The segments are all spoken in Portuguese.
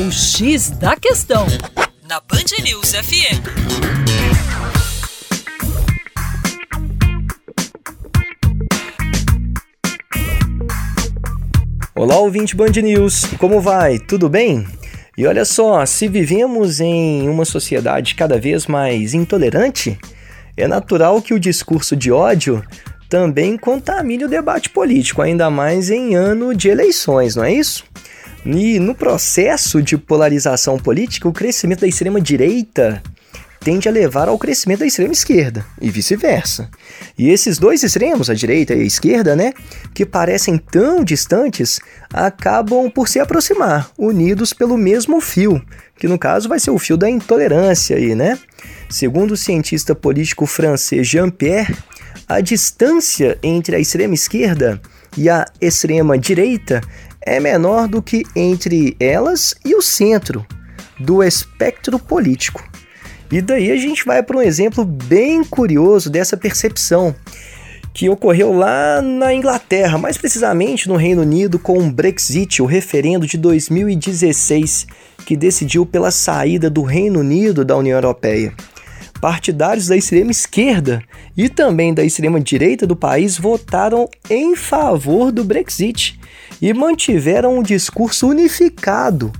O X da Questão, na Band News FM. Olá, ouvinte Band News, como vai? Tudo bem? E olha só, se vivemos em uma sociedade cada vez mais intolerante, é natural que o discurso de ódio também contamine o debate político, ainda mais em ano de eleições, não é isso? E no processo de polarização política, o crescimento da extrema-direita tende a levar ao crescimento da extrema esquerda e vice-versa. E esses dois extremos, a direita e a esquerda, né, que parecem tão distantes, acabam por se aproximar, unidos pelo mesmo fio, que no caso vai ser o fio da intolerância aí, né? Segundo o cientista político francês Jean-Pierre, a distância entre a extrema esquerda e a extrema direita é menor do que entre elas e o centro do espectro político. E daí a gente vai para um exemplo bem curioso dessa percepção que ocorreu lá na Inglaterra, mais precisamente no Reino Unido, com o Brexit, o referendo de 2016, que decidiu pela saída do Reino Unido da União Europeia. Partidários da extrema esquerda e também da extrema direita do país votaram em favor do Brexit e mantiveram um discurso unificado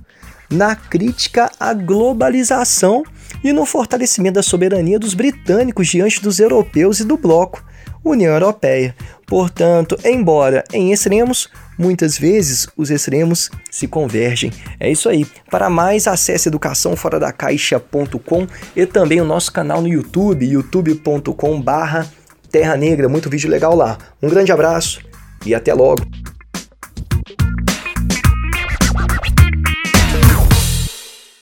na crítica à globalização e no fortalecimento da soberania dos britânicos diante dos europeus e do bloco, União Europeia. Portanto, embora em extremos, muitas vezes os extremos se convergem. É isso aí. Para mais, acesse educaçãoforadacaixa.com e também o nosso canal no YouTube, youtube.com/terra negra. Muito vídeo legal lá. Um grande abraço e até logo.